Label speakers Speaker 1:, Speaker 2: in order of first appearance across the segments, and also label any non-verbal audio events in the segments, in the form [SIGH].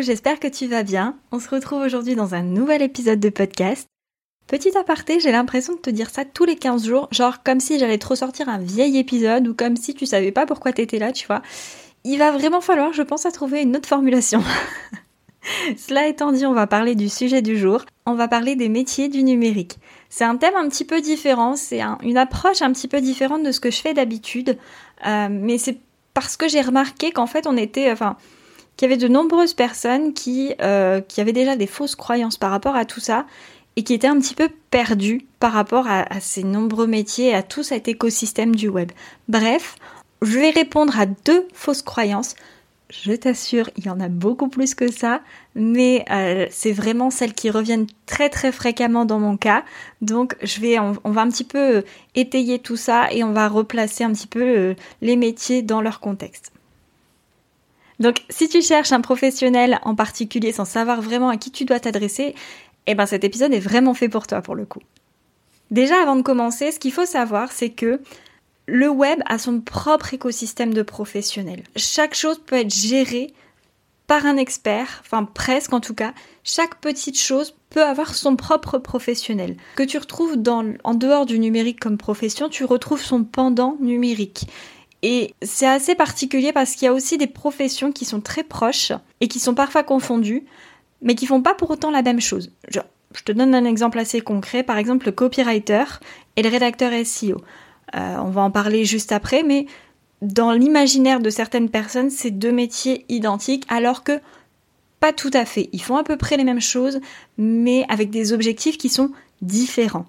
Speaker 1: J'espère que tu vas bien. On se retrouve aujourd'hui dans un nouvel épisode de podcast. Petit aparté, j'ai l'impression de te dire ça tous les 15 jours, genre comme si j'allais te ressortir un vieil épisode ou comme si tu savais pas pourquoi t'étais là, tu vois. Il va vraiment falloir, je pense, à trouver une autre formulation. [LAUGHS] Cela étant dit, on va parler du sujet du jour. On va parler des métiers du numérique. C'est un thème un petit peu différent, c'est une approche un petit peu différente de ce que je fais d'habitude, euh, mais c'est parce que j'ai remarqué qu'en fait on était, enfin, qu'il y avait de nombreuses personnes qui, euh, qui avaient déjà des fausses croyances par rapport à tout ça et qui étaient un petit peu perdues par rapport à, ces nombreux métiers et à tout cet écosystème du web. Bref, je vais répondre à deux fausses croyances. Je t'assure, il y en a beaucoup plus que ça, mais euh, c'est vraiment celles qui reviennent très très fréquemment dans mon cas. Donc je vais, on, va un petit peu étayer tout ça et on va replacer un petit peu euh, les métiers dans leur contexte. Donc, si tu cherches un professionnel en particulier sans savoir vraiment à qui tu dois t'adresser, eh ben cet épisode est vraiment fait pour toi pour le coup. Déjà, avant de commencer, ce qu'il faut savoir, c'est que le web a son propre écosystème de professionnels. Chaque chose peut être gérée par un expert, enfin presque en tout cas. Chaque petite chose peut avoir son propre professionnel. Que tu retrouves en dehors du numérique comme profession, tu retrouves son pendant numérique. Et c'est assez particulier parce qu'il y a aussi des professions qui sont très proches et qui sont parfois confondues, mais qui font pas pour autant la même chose. je te donne un exemple assez concret, par exemple le copywriter et le rédacteur SEO. Euh, on va en parler juste après, mais dans l'imaginaire de certaines personnes, c'est deux métiers identiques, alors que pas tout à fait. Ils font à peu près les mêmes choses, mais avec des objectifs qui sont différents.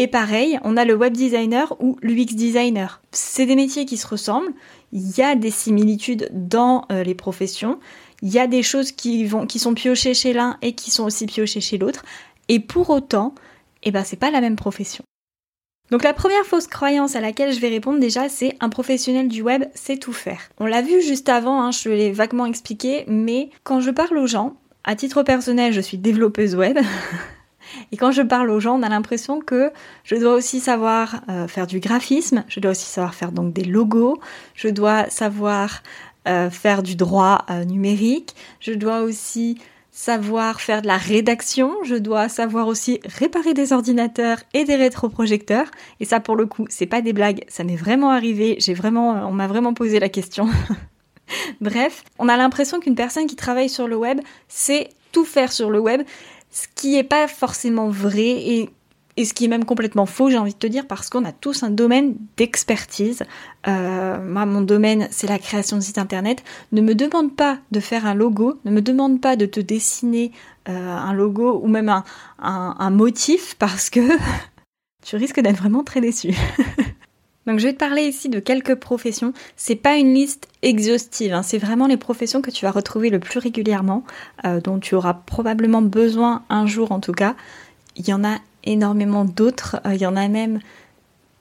Speaker 1: Et pareil, on a le web designer ou l'UX designer. C'est des métiers qui se ressemblent. Il y a des similitudes dans euh, les professions. Il y a des choses qui, vont, qui sont piochées chez l'un et qui sont aussi piochées chez l'autre. Et pour autant, eh ben, c'est pas la même profession. Donc la première fausse croyance à laquelle je vais répondre déjà, c'est un professionnel du web sait tout faire. On l'a vu juste avant, hein, je l'ai vaguement expliqué, mais quand je parle aux gens, à titre personnel, je suis développeuse web. [LAUGHS] Et quand je parle aux gens, on a l'impression que je dois aussi savoir euh, faire du graphisme, je dois aussi savoir faire donc des logos, je dois savoir euh, faire du droit euh, numérique, je dois aussi savoir faire de la rédaction, je dois savoir aussi réparer des ordinateurs et des rétroprojecteurs. Et ça, pour le coup, c'est pas des blagues, ça m'est vraiment arrivé. J'ai vraiment, on m'a vraiment posé la question. [LAUGHS] Bref, on a l'impression qu'une personne qui travaille sur le web sait tout faire sur le web ce qui n'est pas forcément vrai et, ce qui est même complètement faux, j'ai envie de te dire, parce qu'on a tous un domaine d'expertise. Euh, moi, mon domaine, c'est la création de sites internet. Ne me demande pas de faire un logo, ne me demande pas de te dessiner euh, un logo ou même un, un motif, parce que [LAUGHS] tu risques d'être vraiment très déçu. [LAUGHS] Donc je vais te parler ici de quelques professions. C'est pas une liste exhaustive, hein. c'est vraiment les professions que tu vas retrouver le plus régulièrement, euh, dont tu auras probablement besoin un jour en tout cas. Il y en a énormément d'autres, euh, il y en a même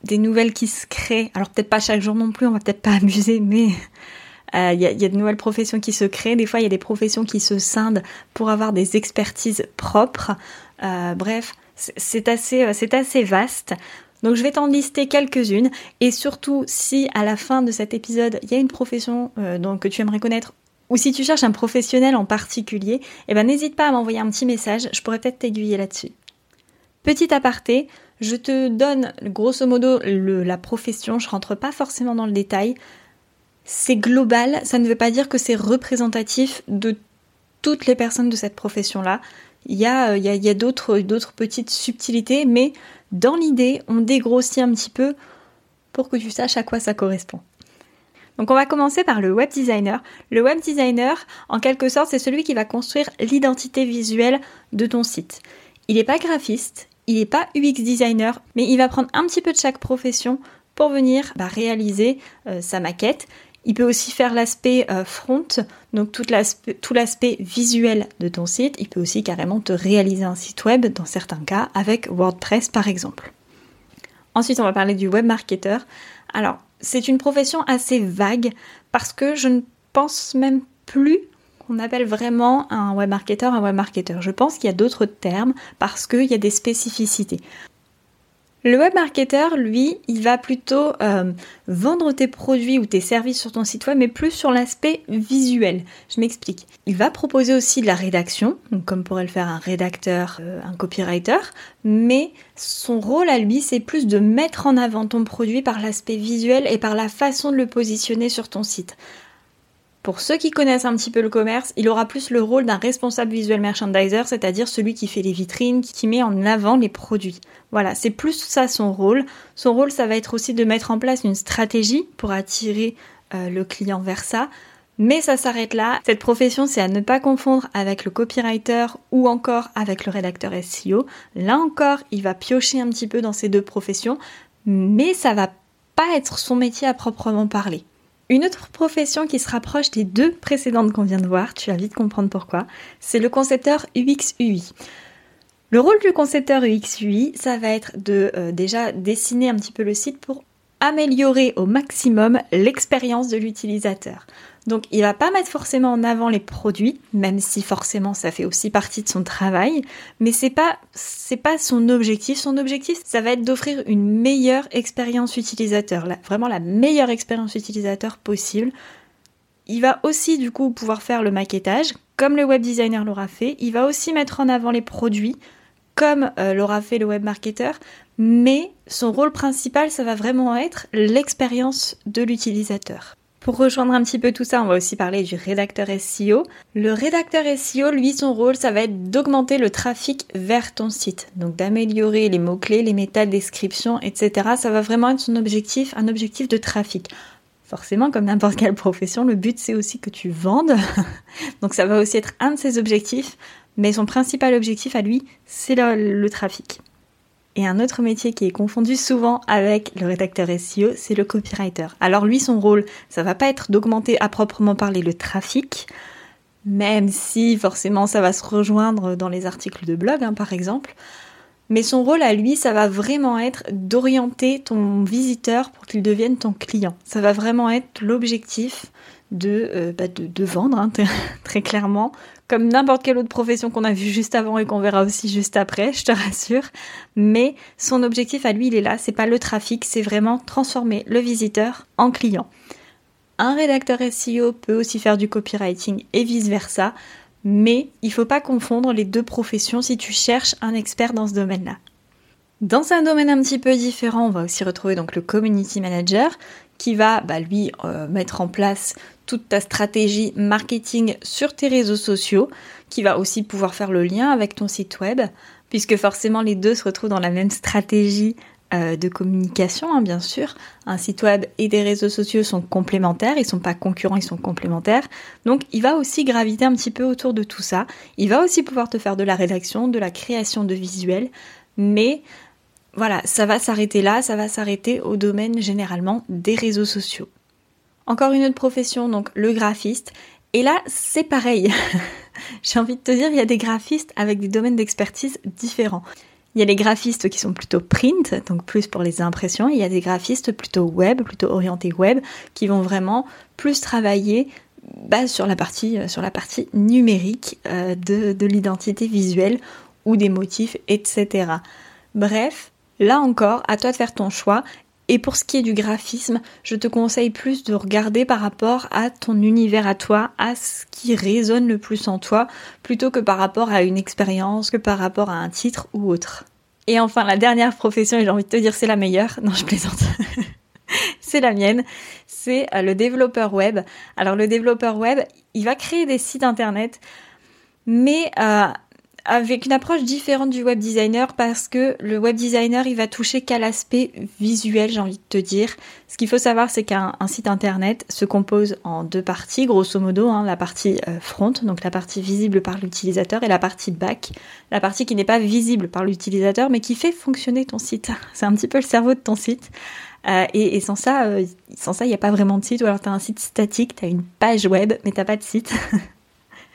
Speaker 1: des nouvelles qui se créent. Alors peut-être pas chaque jour non plus, on va peut-être pas [LAUGHS] amuser, mais euh, il y, a, de nouvelles professions qui se créent. Des fois, il y a des professions qui se scindent pour avoir des expertises propres. bref, c'est assez vaste. Donc je vais t'en lister quelques-unes et surtout si à la fin de cet épisode il y a une profession euh, que tu aimerais connaître ou si tu cherches un professionnel en particulier, eh ben n'hésite pas à m'envoyer un petit message, je pourrais peut-être t'aiguiller là-dessus. Petit aparté, je te donne grosso modo la profession, je rentre pas forcément dans le détail. C'est global, ça ne veut pas dire que c'est représentatif de toutes les personnes de cette profession-là. Il y a, a d'autres petites subtilités, mais dans l'idée, on dégrossit un petit peu pour que tu saches à quoi ça correspond. Donc on va commencer par le web designer. Le web designer, en quelque sorte, c'est celui qui va construire l'identité visuelle de ton site. Il n'est pas graphiste, il n'est pas UX designer, mais il va prendre un petit peu de chaque profession pour venir bah, réaliser euh, sa maquette. Il peut aussi faire l'aspect euh, front, donc tout l'aspect visuel de ton site. Il peut aussi carrément te réaliser un site web dans certains cas avec WordPress par exemple. Ensuite, on va parler du web marketer. Alors, c'est une profession assez vague parce que je ne pense même plus qu'on appelle vraiment un web marketer un web marketer. Je pense qu'il y a d'autres termes parce qu'il y a des spécificités. Le web marketer, lui, il va plutôt euh, vendre tes produits ou tes services sur ton site web, mais plus sur l'aspect visuel. Je m'explique. Il va proposer aussi de la rédaction, comme pourrait le faire un rédacteur, euh, un copywriter, mais son rôle à lui, c'est plus de mettre en avant ton produit par l'aspect visuel et par la façon de le positionner sur ton site. Pour ceux qui connaissent un petit peu le commerce, il aura plus le rôle d'un responsable visuel merchandiser, c'est-à-dire celui qui fait les vitrines, qui met en avant les produits. Voilà, c'est plus ça son rôle. Son rôle, ça va être aussi de mettre en place une stratégie pour attirer euh, le client vers ça. Mais ça s'arrête là. Cette profession, c'est à ne pas confondre avec le copywriter ou encore avec le rédacteur SEO. Là encore, il va piocher un petit peu dans ces deux professions, mais ça va pas être son métier à proprement parler. Une autre profession qui se rapproche des deux précédentes qu'on vient de voir, tu vas vite comprendre pourquoi, c'est le concepteur UX-UI. Le rôle du concepteur UX-UI, ça va être de euh, déjà dessiner un petit peu le site pour améliorer au maximum l'expérience de l'utilisateur. Donc il va pas mettre forcément en avant les produits, même si forcément ça fait aussi partie de son travail, mais c'est pas pas son objectif. Son objectif, ça va être d'offrir une meilleure expérience utilisateur, vraiment la meilleure expérience utilisateur possible. Il va aussi du coup pouvoir faire le maquettage, comme le web designer l'aura fait. Il va aussi mettre en avant les produits, comme euh, l'aura fait le web marketer, mais son rôle principal, ça va vraiment être l'expérience de l'utilisateur. Pour rejoindre un petit peu tout ça, on va aussi parler du rédacteur SEO. Le rédacteur SEO, lui, son rôle, ça va être d'augmenter le trafic vers ton site. Donc d'améliorer les mots-clés, les métadescriptions, etc. Ça va vraiment être son objectif, un objectif de trafic. Forcément, comme n'importe quelle profession, le but c'est aussi que tu vendes. [LAUGHS] Donc ça va aussi être un de ses objectifs. Mais son principal objectif à lui, c'est le trafic. Et un autre métier qui est confondu souvent avec le rédacteur SEO, c'est le copywriter. Alors lui, son rôle, ça va pas être d'augmenter à proprement parler le trafic, même si forcément ça va se rejoindre dans les articles de blog, hein, par exemple. Mais son rôle à lui, ça va vraiment être d'orienter ton visiteur pour qu'il devienne ton client. Ça va vraiment être l'objectif de, euh, bah, de, vendre, hein, [LAUGHS] très clairement, comme n'importe quelle autre profession qu'on a vu juste avant et qu'on verra aussi juste après, [LAUGHS] je te rassure. Mais son objectif à lui, il est là, c'est pas le trafic, c'est vraiment transformer le visiteur en client. Un rédacteur SEO peut aussi faire du copywriting et vice versa, mais il faut pas confondre les deux professions si tu cherches un expert dans ce domaine-là. Dans un domaine un petit peu différent, on va aussi retrouver donc le community manager qui va bah, lui euh, mettre en place toute ta stratégie marketing sur tes réseaux sociaux, qui va aussi pouvoir faire le lien avec ton site web, puisque forcément les deux se retrouvent dans la même stratégie euh, de communication, hein, bien sûr. Un site web et des réseaux sociaux sont complémentaires, ils sont pas concurrents, ils sont complémentaires. Donc il va aussi graviter un petit peu autour de tout ça. Il va aussi pouvoir te faire de la rédaction, de la création de visuels, mais voilà, ça va s'arrêter là, ça va s'arrêter au domaine généralement des réseaux sociaux. Encore une autre profession, donc le graphiste. Et là, c'est pareil. [LAUGHS] J'ai envie de te dire, il y a des graphistes avec des domaines d'expertise différents. Il y a les graphistes qui sont plutôt print, donc plus pour les impressions. Il y a des graphistes plutôt web, plutôt orientés web, qui vont vraiment plus travailler bah, sur, la partie, euh, numérique euh, de l'identité visuelle ou des motifs, etc. Bref, là encore, à toi de faire ton choix et pour ce qui est du graphisme, je te conseille plus de regarder par rapport à ton univers à toi, à ce qui résonne le plus en toi, plutôt que par rapport à une expérience, que par rapport à un titre ou autre. Et enfin, la dernière profession, et j'ai envie de te dire c'est la meilleure, non je plaisante, [LAUGHS] c'est la mienne, c'est euh, le développeur web. Alors le développeur web, il va créer des sites internet, mais euh, avec une approche différente du web designer parce que le web designer il va toucher qu'à l'aspect visuel j'ai envie de te dire. Ce qu'il faut savoir c'est qu'un site internet se compose en deux parties grosso modo, hein, la partie euh, front donc la partie visible par l'utilisateur et la partie back, la partie qui n'est pas visible par l'utilisateur mais qui fait fonctionner ton site. [LAUGHS] C'est un petit peu le cerveau de ton site. Euh, et, sans ça, euh, sans ça, il n'y a pas vraiment de site. Ou alors tu un site statique, tu as une page web, mais t'as pas de site. [LAUGHS]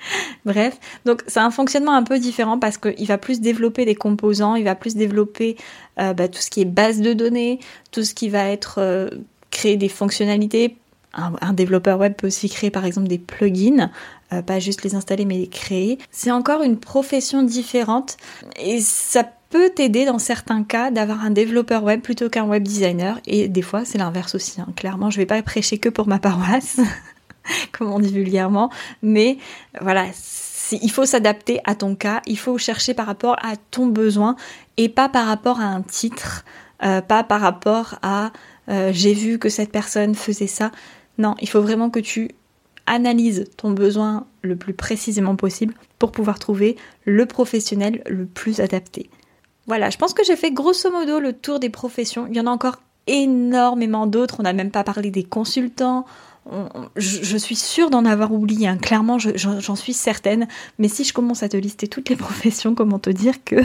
Speaker 1: [LAUGHS] Bref, donc c'est un fonctionnement un peu différent parce qu'il va plus développer des composants, il va plus développer euh, bah, tout ce qui est base de données, tout ce qui va être créer des fonctionnalités. Un, développeur web peut aussi créer par exemple des plugins, pas juste les installer mais les créer. C'est encore une profession différente et ça peut t'aider dans certains cas d'avoir un développeur web plutôt qu'un web designer. Et des fois, c'est l'inverse aussi. Hein. Clairement, je vais pas prêcher que pour ma paroisse, [LAUGHS] [LAUGHS] comme on dit vulgairement. Mais voilà, il faut s'adapter à ton cas. Il faut chercher par rapport à ton besoin et pas par rapport à un titre, euh, pas par rapport à euh, j'ai vu que cette personne faisait ça. Non, il faut vraiment que tu analyses ton besoin le plus précisément possible pour pouvoir trouver le professionnel le plus adapté. Voilà, je pense que j'ai fait grosso modo le tour des professions. Il y en a encore énormément d'autres. On n'a même pas parlé des consultants. Je, suis sûre d'en avoir oublié, clairement j'en suis certaine, mais si je commence à te lister toutes les [LAUGHS] professions, comment te dire que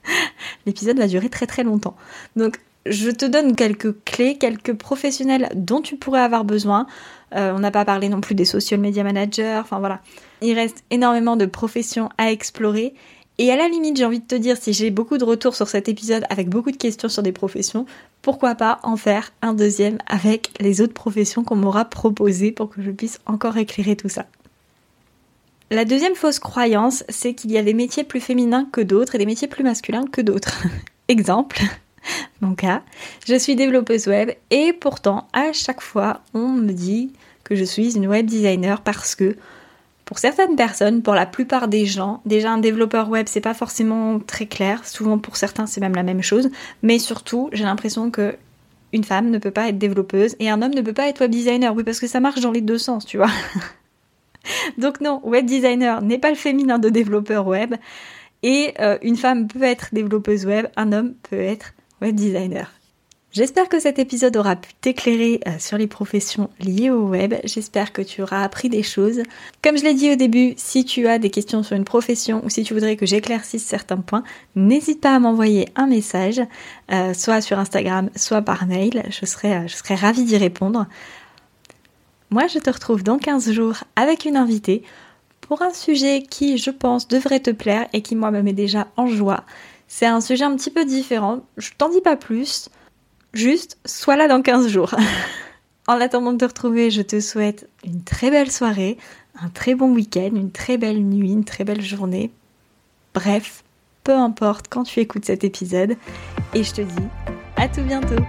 Speaker 1: [LAUGHS] l'épisode va durer très très longtemps. Donc je te donne quelques clés, quelques professionnels dont tu pourrais avoir besoin. Euh, on n'a pas parlé non plus des social media managers, enfin voilà. Il reste énormément de professions à explorer et à la limite, j'ai envie de te dire, si j'ai beaucoup de retours sur cet épisode avec beaucoup de questions sur des professions, pourquoi pas en faire un deuxième avec les autres professions qu'on m'aura proposées pour que je puisse encore éclairer tout ça. La deuxième fausse croyance, c'est qu'il y a des métiers plus féminins que d'autres et des métiers plus masculins que d'autres. [LAUGHS] Exemple, [LAUGHS] mon cas, je suis développeuse web et pourtant à chaque fois on me dit que je suis une web designer parce que pour certaines personnes, pour la plupart des gens, déjà un développeur web c'est pas forcément très clair, souvent pour certains c'est même la même chose, mais surtout j'ai l'impression que une femme ne peut pas être développeuse et un homme ne peut pas être web designer, oui parce que ça marche dans les deux sens, tu vois. [LAUGHS] Donc non, web designer n'est pas le féminin de développeur web. Et euh, une femme peut être développeuse web, un homme peut être web designer. J'espère que cet épisode aura pu t'éclairer euh, sur les professions liées au web. J'espère que tu auras appris des choses. Comme je l'ai dit au début, si tu as des questions sur une profession ou si tu voudrais que j'éclaircisse certains points, n'hésite pas à m'envoyer un message, euh, soit sur Instagram, soit par mail. Je serai, euh, je ravie d'y répondre. Moi, je te retrouve dans 15 jours avec une invitée pour un sujet qui, je pense, devrait te plaire et qui, moi, me met déjà en joie. C'est un sujet un petit peu différent. Je t'en dis pas plus. Juste, sois là dans 15 jours. [LAUGHS] en attendant de te retrouver, je te souhaite une très belle soirée, un très bon week-end, une très belle nuit, une très belle journée. Bref, peu importe quand tu écoutes cet épisode. Et je te dis à tout bientôt.